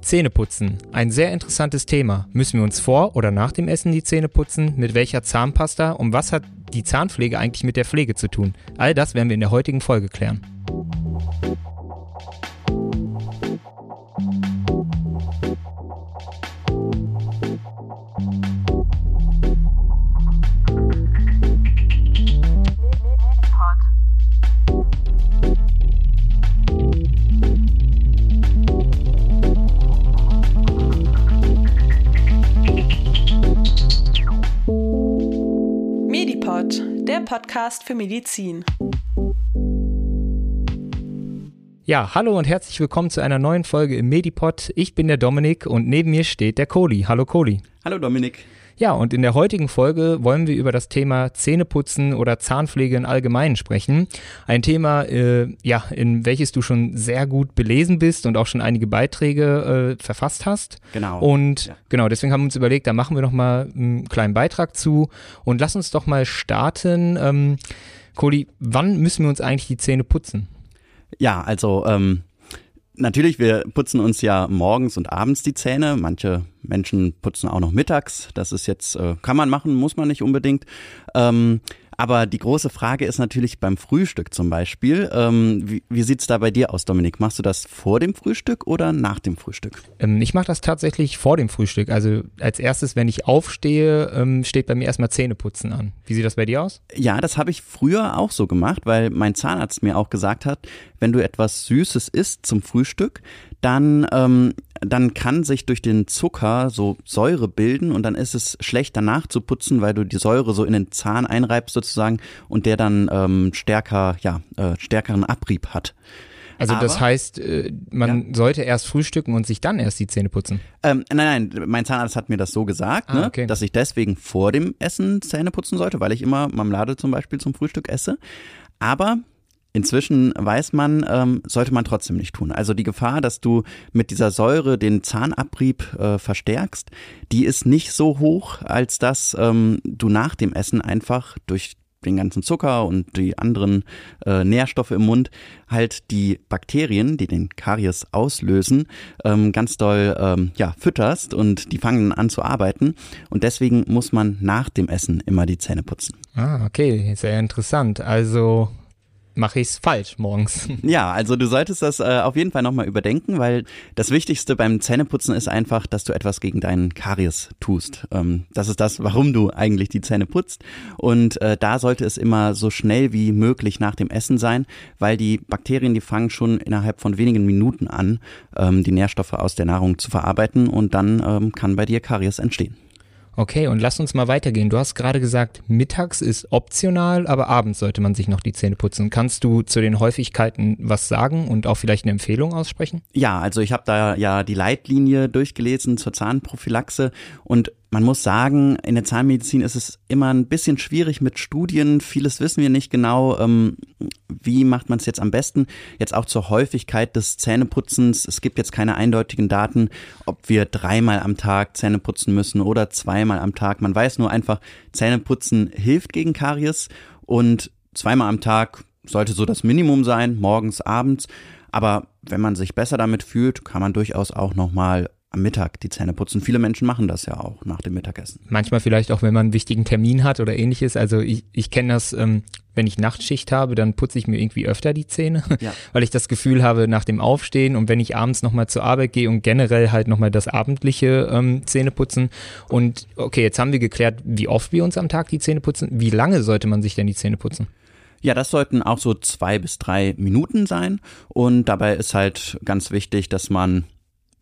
Zähneputzen. Ein sehr interessantes Thema. Müssen wir uns vor oder nach dem Essen die Zähne putzen? Mit welcher Zahnpasta? Und was hat die Zahnpflege eigentlich mit der Pflege zu tun? All das werden wir in der heutigen Folge klären. Podcast für Medizin. Ja, hallo und herzlich willkommen zu einer neuen Folge im Medipod. Ich bin der Dominik und neben mir steht der Kohli. Hallo Kohli. Hallo Dominik. Ja, und in der heutigen Folge wollen wir über das Thema Zähneputzen oder Zahnpflege im Allgemeinen sprechen. Ein Thema, äh, ja, in welches du schon sehr gut belesen bist und auch schon einige Beiträge äh, verfasst hast. Genau. Und Ja. genau, deswegen haben wir uns überlegt, da machen wir noch mal einen kleinen Beitrag zu. Und lass uns doch mal starten. Ähm, Kohli, wann müssen wir uns eigentlich die Zähne putzen? Ja, also ähm, natürlich, wir putzen uns ja morgens und abends die Zähne. Manche Menschen putzen auch noch mittags. Das ist jetzt, äh, kann man machen, muss man nicht unbedingt. Ähm, aber die große Frage ist natürlich beim Frühstück zum Beispiel. Ähm, wie wie sieht's da bei dir aus, Dominik? Machst du das vor dem Frühstück oder nach dem Frühstück? Ähm, ich mache das tatsächlich vor dem Frühstück. Also als erstes, wenn ich aufstehe, ähm, steht bei mir erstmal Zähneputzen an. Wie sieht das bei dir aus? Ja, das habe ich früher auch so gemacht, weil mein Zahnarzt mir auch gesagt hat, wenn du etwas Süßes isst zum Frühstück, dann, ähm, dann kann sich durch den Zucker so Säure bilden und dann ist es schlecht danach zu putzen, weil du die Säure so in den Zahn einreibst sozusagen und der dann ähm, stärker, ja, äh, stärkeren Abrieb hat. Also das Aber- heißt, äh, man sollte erst frühstücken und sich dann erst die Zähne putzen. Ähm, nein, nein, mein Zahnarzt hat mir das so gesagt, Ah, ne, okay. dass ich deswegen vor dem Essen Zähne putzen sollte, weil ich immer Marmelade zum Beispiel zum Frühstück esse. Aber inzwischen weiß man, ähm, sollte man trotzdem nicht tun. Also die Gefahr, dass du mit dieser Säure den Zahnabrieb äh, verstärkst, die ist nicht so hoch, als dass ähm, du nach dem Essen einfach durch den ganzen Zucker und die anderen äh, Nährstoffe im Mund halt die Bakterien, die den Karies auslösen, ähm, ganz doll ähm, ja, fütterst und die fangen dann an zu arbeiten. Und deswegen muss man nach dem Essen immer die Zähne putzen. Ah, okay, sehr interessant. Also mache ich es falsch morgens. Ja, also du solltest das äh, auf jeden Fall nochmal überdenken, weil das Wichtigste beim Zähneputzen ist einfach, dass du etwas gegen deinen Karies tust. Ähm, das ist das, warum du eigentlich die Zähne putzt. Und äh, da sollte es immer so schnell wie möglich nach dem Essen sein, weil die Bakterien, die fangen schon innerhalb von wenigen Minuten an, ähm, die Nährstoffe aus der Nahrung zu verarbeiten und dann ähm, kann bei dir Karies entstehen. Okay, und lass uns mal weitergehen. Du hast gerade gesagt, mittags ist optional, aber abends sollte man sich noch die Zähne putzen. Kannst du zu den Häufigkeiten was sagen und auch vielleicht eine Empfehlung aussprechen? Ja, also ich habe da ja die Leitlinie durchgelesen zur Zahnprophylaxe und man muss sagen, in der Zahnmedizin ist es immer ein bisschen schwierig mit Studien. Vieles wissen wir nicht genau. Ähm, wie macht man es jetzt am besten? Jetzt auch zur Häufigkeit des Zähneputzens. Es gibt jetzt keine eindeutigen Daten, ob wir dreimal am Tag Zähne putzen müssen oder zweimal am Tag. Man weiß nur einfach, Zähneputzen hilft gegen Karies und zweimal am Tag sollte so das Minimum sein, morgens, abends. Aber wenn man sich besser damit fühlt, kann man durchaus auch nochmal am Mittag die Zähne putzen. Viele Menschen machen das ja auch nach dem Mittagessen. Manchmal vielleicht auch, wenn man einen wichtigen Termin hat oder ähnliches. Also ich, ich kenne das, ähm, wenn ich Nachtschicht habe, dann putze ich mir irgendwie öfter die Zähne, Ja. weil ich das Gefühl habe, nach dem Aufstehen und wenn ich abends nochmal zur Arbeit gehe und generell halt nochmal das abendliche ähm, Zähneputzen. Und okay, jetzt haben wir geklärt, wie oft wir uns am Tag die Zähne putzen. Wie lange sollte man sich denn die Zähne putzen? Ja, das sollten auch so zwei bis drei Minuten sein. Und dabei ist halt ganz wichtig, dass man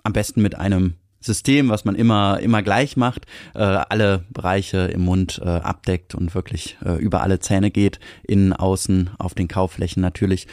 am besten mit einem System, was man immer, immer gleich macht, äh, alle Bereiche im Mund äh, abdeckt und wirklich äh, über alle Zähne geht, innen, außen, auf den Kauflächen natürlich.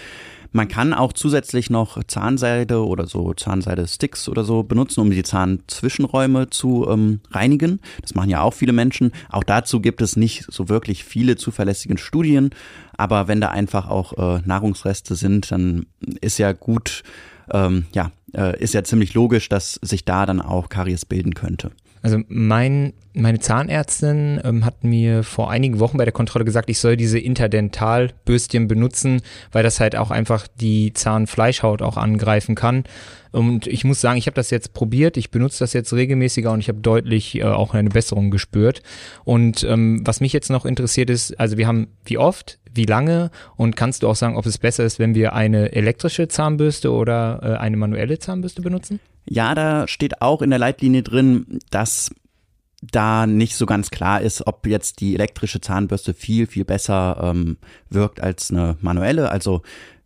Man kann auch zusätzlich noch Zahnseide oder so Zahnseide-Sticks oder so benutzen, um die Zahnzwischenräume zu ähm, reinigen. Das machen ja auch viele Menschen. Auch dazu gibt es nicht so wirklich viele zuverlässige Studien. Aber wenn da einfach auch äh, Nahrungsreste sind, dann ist ja gut, ähm, ja, äh, ist ja ziemlich logisch, dass sich da dann auch Karies bilden könnte. Also mein, meine Zahnärztin ähm, hat mir vor einigen Wochen bei der Kontrolle gesagt, ich soll diese Interdentalbürstchen benutzen, weil das halt auch einfach die Zahnfleischhaut auch angreifen kann. Und ich muss sagen, ich habe das jetzt probiert, ich benutze das jetzt regelmäßiger und ich habe deutlich äh, auch eine Besserung gespürt. Und ähm, was mich jetzt noch interessiert ist, also wir haben wie oft, wie lange und kannst du auch sagen, ob es besser ist, wenn wir eine elektrische Zahnbürste oder äh, eine manuelle Zahnbürste benutzen? Ja, da steht auch in der Leitlinie drin, dass da nicht so ganz klar ist, ob jetzt die elektrische Zahnbürste viel, viel besser ähm, wirkt als eine manuelle. Also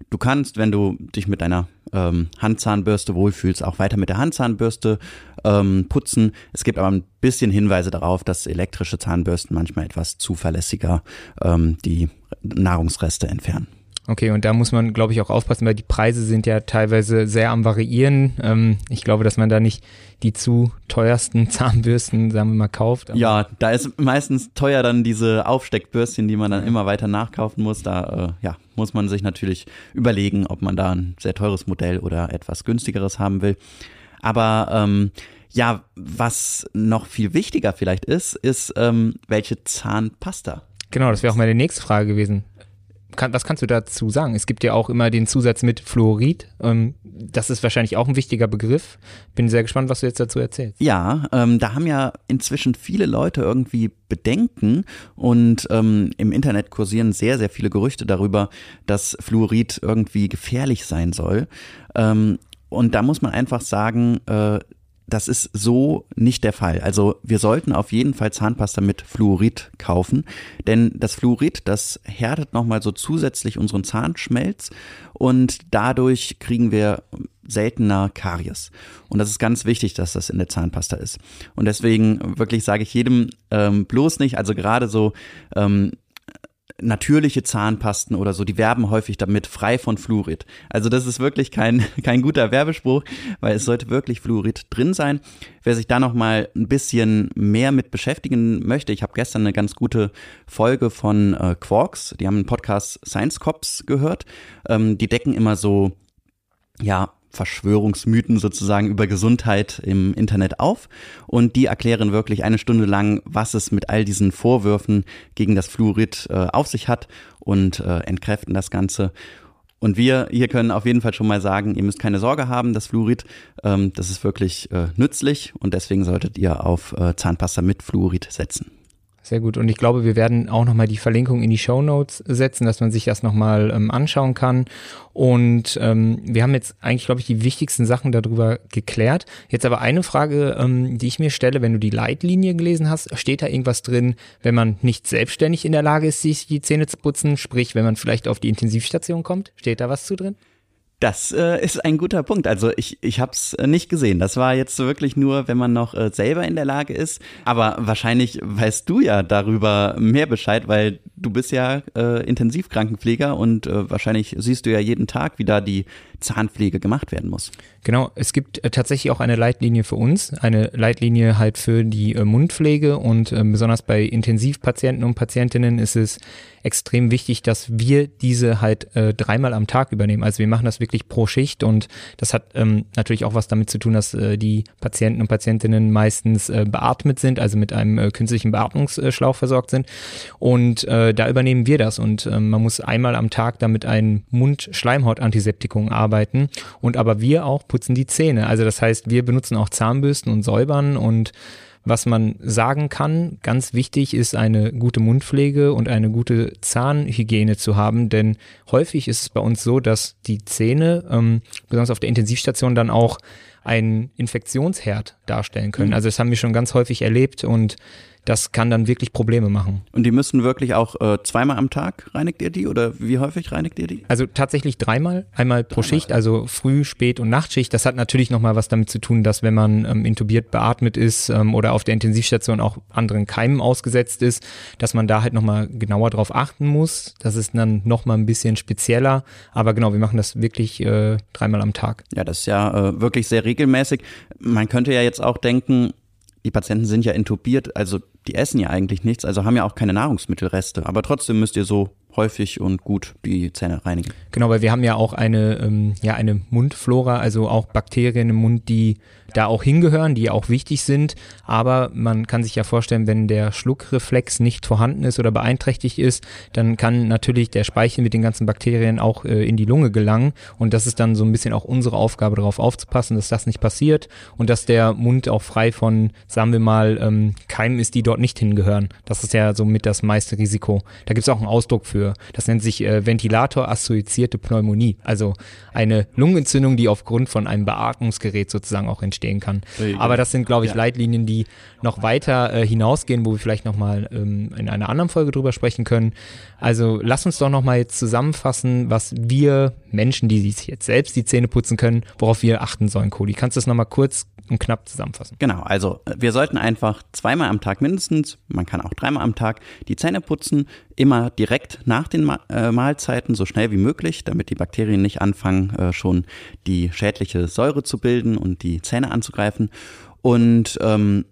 du kannst, wenn du dich mit deiner ähm, Handzahnbürste wohlfühlst, auch weiter mit der Handzahnbürste ähm, putzen. Es gibt aber ein bisschen Hinweise darauf, dass elektrische Zahnbürsten manchmal etwas zuverlässiger ähm, die Nahrungsreste entfernen. Okay, und da muss man, glaube ich, auch aufpassen, weil die Preise sind ja teilweise sehr am Variieren. Ähm, ich glaube, dass man da nicht die zu teuersten Zahnbürsten, sagen wir mal, kauft. Ja, da ist meistens teuer dann diese Aufsteckbürstchen, die man dann immer weiter nachkaufen muss. Da äh, ja, muss man sich natürlich überlegen, ob man da ein sehr teures Modell oder etwas günstigeres haben will. Aber ähm, ja, was noch viel wichtiger vielleicht ist, ist, ähm, welche Zahnpasta. Genau, das wäre auch meine nächste Frage gewesen kann, was kannst du dazu sagen? Es gibt ja auch immer den Zusatz mit Fluorid. Ähm, das ist wahrscheinlich auch ein wichtiger Begriff. Bin sehr gespannt, was du jetzt dazu erzählst. Ja, ähm, da haben ja inzwischen viele Leute irgendwie Bedenken und ähm, im Internet kursieren sehr, sehr viele Gerüchte darüber, dass Fluorid irgendwie gefährlich sein soll. Ähm, und da muss man einfach sagen, äh, das ist so nicht der Fall. Also wir sollten auf jeden Fall Zahnpasta mit Fluorid kaufen, denn das Fluorid, das härtet nochmal so zusätzlich unseren Zahnschmelz und dadurch kriegen wir seltener Karies. Und das ist ganz wichtig, dass das in der Zahnpasta ist. Und deswegen wirklich sage ich jedem ähm, bloß nicht, also gerade so ähm, natürliche Zahnpasten oder so, die werben häufig damit frei von Fluorid. Also das ist wirklich kein, kein guter Werbespruch, weil es sollte wirklich Fluorid drin sein. Wer sich da noch mal ein bisschen mehr mit beschäftigen möchte, ich habe gestern eine ganz gute Folge von äh, Quarks, die haben einen Podcast Science Cops gehört. Ähm, die decken immer so ja, Verschwörungsmythen sozusagen über Gesundheit im Internet auf und die erklären wirklich eine Stunde lang, was es mit all diesen Vorwürfen gegen das Fluorid äh, auf sich hat und äh, entkräften das Ganze. Und wir hier können auf jeden Fall schon mal sagen, ihr müsst keine Sorge haben, das Fluorid, ähm, das ist wirklich äh, nützlich und deswegen solltet ihr auf äh, Zahnpasta mit Fluorid setzen. Sehr gut. Und ich glaube, wir werden auch nochmal die Verlinkung in die Show Notes setzen, dass man sich das nochmal ähm, anschauen kann. Und ähm, wir haben jetzt eigentlich, glaube ich, die wichtigsten Sachen darüber geklärt. Jetzt aber eine Frage, ähm, die ich mir stelle, wenn du die Leitlinie gelesen hast, steht da irgendwas drin, wenn man nicht selbstständig in der Lage ist, sich die Zähne zu putzen, sprich, wenn man vielleicht auf die Intensivstation kommt? Steht da was zu drin? Das äh, ist ein guter Punkt. Also ich, ich habe es äh, nicht gesehen. Das war jetzt wirklich nur, wenn man noch äh, selber in der Lage ist. Aber wahrscheinlich weißt du ja darüber mehr Bescheid, weil du bist ja äh, Intensivkrankenpfleger und äh, wahrscheinlich siehst du ja jeden Tag, wie da die Zahnpflege gemacht werden muss. Genau, es gibt äh, tatsächlich auch eine Leitlinie für uns, eine Leitlinie halt für die äh, Mundpflege und äh, besonders bei Intensivpatienten und Patientinnen ist es extrem wichtig, dass wir diese halt äh, dreimal am Tag übernehmen. Also wir machen das wirklich pro Schicht und das hat ähm, natürlich auch was damit zu tun, dass die Patienten und Patientinnen meistens beatmet sind, also mit einem künstlichen Beatmungsschlauch versorgt sind. Und da übernehmen wir das und äh, man muss einmal am Tag damit ein Mund-Schleimhaut-Antiseptikum arbeiten und aber wir auch putzen die Zähne. Also das heißt, wir benutzen auch Zahnbürsten und säubern und was man sagen kann, ganz wichtig ist eine gute Mundpflege und eine gute Zahnhygiene zu haben, denn häufig ist es bei uns so, dass die Zähne, ähm, besonders auf der Intensivstation, dann auch einen Infektionsherd darstellen können. Mhm. Also das haben wir schon ganz häufig erlebt und das kann dann wirklich Probleme machen. Und die müssen wirklich auch äh, zweimal am Tag reinigt ihr die oder wie häufig reinigt ihr die? Also tatsächlich dreimal, einmal pro dreimal. Schicht, also Früh-, Spät- und Nachtschicht. Das hat natürlich nochmal was damit zu tun, dass wenn man ähm, intubiert beatmet ist ähm, oder auf der Intensivstation auch anderen Keimen ausgesetzt ist, dass man da halt nochmal genauer drauf achten muss. Das ist dann nochmal ein bisschen spezieller. Aber genau, wir machen das wirklich äh, dreimal am Tag. Ja, das ist ja äh, wirklich sehr regelmäßig. Man könnte ja jetzt auch denken, die Patienten sind ja intubiert, also die essen ja eigentlich nichts, also haben ja auch keine Nahrungsmittelreste. Aber trotzdem müsst ihr so häufig und gut die Zähne reinigen. Genau, weil wir haben ja auch eine, ähm, ja, eine Mundflora, also auch Bakterien im Mund, die da auch hingehören, die auch wichtig sind. Aber man kann sich ja vorstellen, wenn der Schluckreflex nicht vorhanden ist oder beeinträchtigt ist, dann kann natürlich der Speichel mit den ganzen Bakterien auch äh, in die Lunge gelangen. Und das ist dann so ein bisschen auch unsere Aufgabe, darauf aufzupassen, dass das nicht passiert und dass der Mund auch frei von, sagen wir mal, ähm, Keimen ist, die dort nicht hingehören. Das ist ja somit das meiste Risiko. Da gibt es auch einen Ausdruck für. Das nennt sich äh, Ventilator-assoziierte Pneumonie. Also eine Lungenentzündung, die aufgrund von einem Beatmungsgerät sozusagen auch entsteht stehen kann. Aber das sind, glaube ich, ja. Leitlinien, die noch weiter äh, hinausgehen, wo wir vielleicht nochmal ähm, in einer anderen Folge drüber sprechen können. Also lass uns doch nochmal jetzt zusammenfassen, was wir Menschen, die sich jetzt selbst die Zähne putzen können, worauf wir achten sollen, Cody. Kannst du das nochmal kurz und knapp zusammenfassen? Genau, also äh, wir sollten einfach zweimal am Tag mindestens, man kann auch dreimal am Tag die Zähne putzen, immer direkt nach den äh, Mahlzeiten, so schnell wie möglich, damit die Bakterien nicht anfangen, äh, schon die schädliche Säure zu bilden und die Zähne anzugreifen. Und ähm,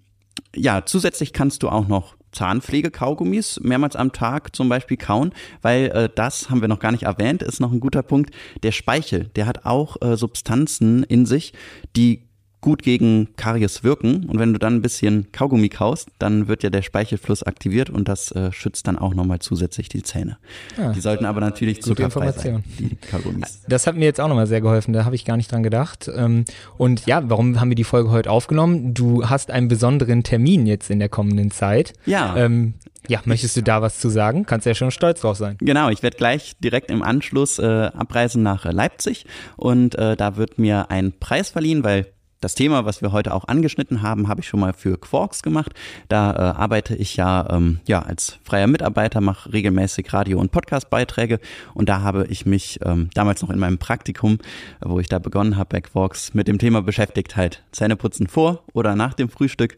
ja, zusätzlich kannst du auch noch Zahnpflege-Kaugummis mehrmals am Tag zum Beispiel kauen, weil äh, das haben wir noch gar nicht erwähnt, ist noch ein guter Punkt. Der Speichel, der hat auch äh, Substanzen in sich, die gut gegen Karies wirken. Und wenn du dann ein bisschen Kaugummi kaust, dann wird ja der Speichelfluss aktiviert und das äh, schützt dann auch nochmal zusätzlich die Zähne. Ja, die sollten aber natürlich zuckerfrei sein, die Kaugummis. Das hat mir jetzt auch nochmal sehr geholfen, da habe ich gar nicht dran gedacht. Ähm, und ja, warum haben wir die Folge heute aufgenommen? Du hast einen besonderen Termin jetzt in der kommenden Zeit. Ja. Ähm, ja, möchtest du da was zu sagen? Kannst ja schon stolz drauf sein. Genau, ich werde gleich direkt im Anschluss äh, abreisen nach Leipzig und äh, da wird mir ein Preis verliehen, weil das Thema, was wir heute auch angeschnitten haben, habe ich schon mal für Quarks gemacht. Da äh, arbeite ich ja, ähm, ja als freier Mitarbeiter, mache regelmäßig Radio- und Podcastbeiträge und da habe ich mich ähm, damals noch in meinem Praktikum, wo ich da begonnen habe bei Quarks, mit dem Thema beschäftigt, halt Zähneputzen vor oder nach dem Frühstück.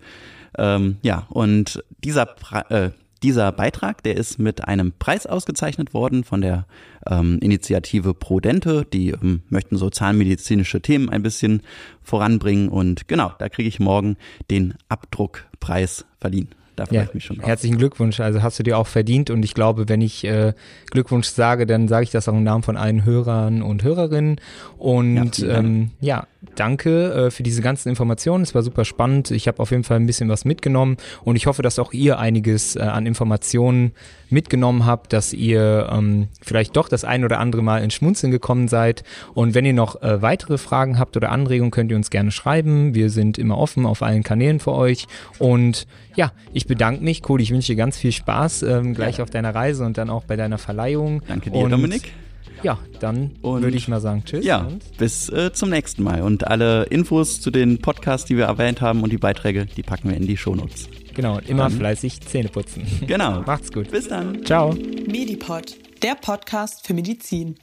Ähm, ja, und dieser, pra äh, dieser Beitrag, der ist mit einem Preis ausgezeichnet worden von der ähm, Initiative Prodente. Die ähm, möchten so zahnmedizinische Themen ein bisschen voranbringen. Und genau, da kriege ich morgen den Abdruckpreis verliehen. Da freue ja, ich mich schon drauf. Herzlichen Glückwunsch. Also hast du dir auch verdient und ich glaube, wenn ich äh, Glückwunsch sage, dann sage ich das auch im Namen von allen Hörern und Hörerinnen. Und ja, ähm, ja danke äh, für diese ganzen Informationen. Es war super spannend. Ich habe auf jeden Fall ein bisschen was mitgenommen und ich hoffe, dass auch ihr einiges äh, an Informationen mitgenommen habt, dass ihr ähm, vielleicht doch das ein oder andere Mal ins Schmunzeln gekommen seid. Und wenn ihr noch äh, weitere Fragen habt oder Anregungen, könnt ihr uns gerne schreiben. Wir sind immer offen auf allen Kanälen für euch. Und ja, ich bedanke mich. Cody, ich wünsche dir ganz viel Spaß ähm, gleich auf deiner Reise und dann auch bei deiner Verleihung. Danke dir, und Dominik. Ja, dann würde ich mal sagen, tschüss. Ja, bis äh, zum nächsten Mal. Und alle Infos zu den Podcasts, die wir erwähnt haben und die Beiträge, die packen wir in die Shownotes. Genau, immer dann. fleißig Zähne putzen. Genau. Macht's gut. Bis dann. Ciao. Medipod, der Podcast für Medizin.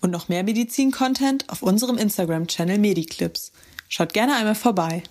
Und noch mehr Medizin-Content auf unserem Instagram-Channel Mediclips. Schaut gerne einmal vorbei.